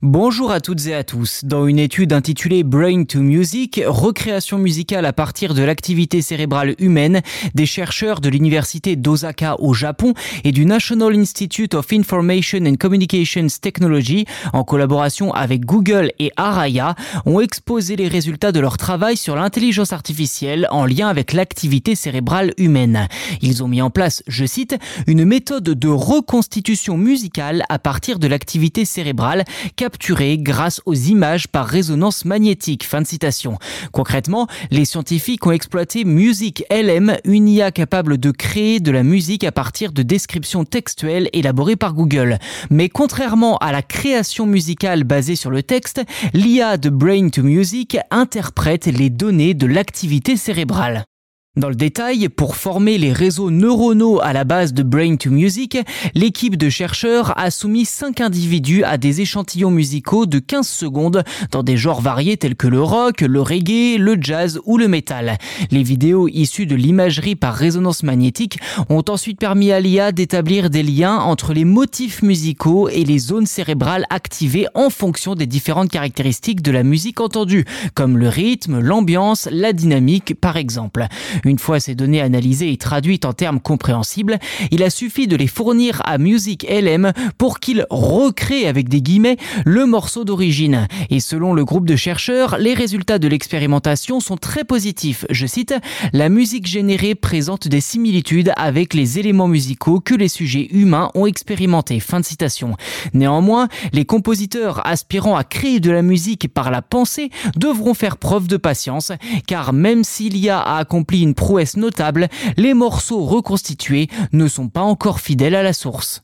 Bonjour à toutes et à tous. Dans une étude intitulée Brain to Music, recréation musicale à partir de l'activité cérébrale humaine, des chercheurs de l'université d'Osaka au Japon et du National Institute of Information and Communications Technology, en collaboration avec Google et Araya, ont exposé les résultats de leur travail sur l'intelligence artificielle en lien avec l'activité cérébrale humaine. Ils ont mis en place, je cite, une méthode de reconstitution musicale à partir de l'activité cérébrale grâce aux images par résonance magnétique. Fin de citation. Concrètement, les scientifiques ont exploité Music LM, une IA capable de créer de la musique à partir de descriptions textuelles élaborées par Google. Mais contrairement à la création musicale basée sur le texte, l'IA de Brain to Music interprète les données de l'activité cérébrale. Dans le détail, pour former les réseaux neuronaux à la base de Brain to Music, l'équipe de chercheurs a soumis 5 individus à des échantillons musicaux de 15 secondes dans des genres variés tels que le rock, le reggae, le jazz ou le metal. Les vidéos issues de l'imagerie par résonance magnétique ont ensuite permis à l'IA d'établir des liens entre les motifs musicaux et les zones cérébrales activées en fonction des différentes caractéristiques de la musique entendue, comme le rythme, l'ambiance, la dynamique par exemple. Une fois ces données analysées et traduites en termes compréhensibles, il a suffi de les fournir à Music LM pour qu'il recrée avec des guillemets le morceau d'origine. Et selon le groupe de chercheurs, les résultats de l'expérimentation sont très positifs. Je cite, la musique générée présente des similitudes avec les éléments musicaux que les sujets humains ont expérimentés. Fin de citation. Néanmoins, les compositeurs aspirant à créer de la musique par la pensée devront faire preuve de patience, car même s'il y a accompli une prouesse notable, les morceaux reconstitués ne sont pas encore fidèles à la source.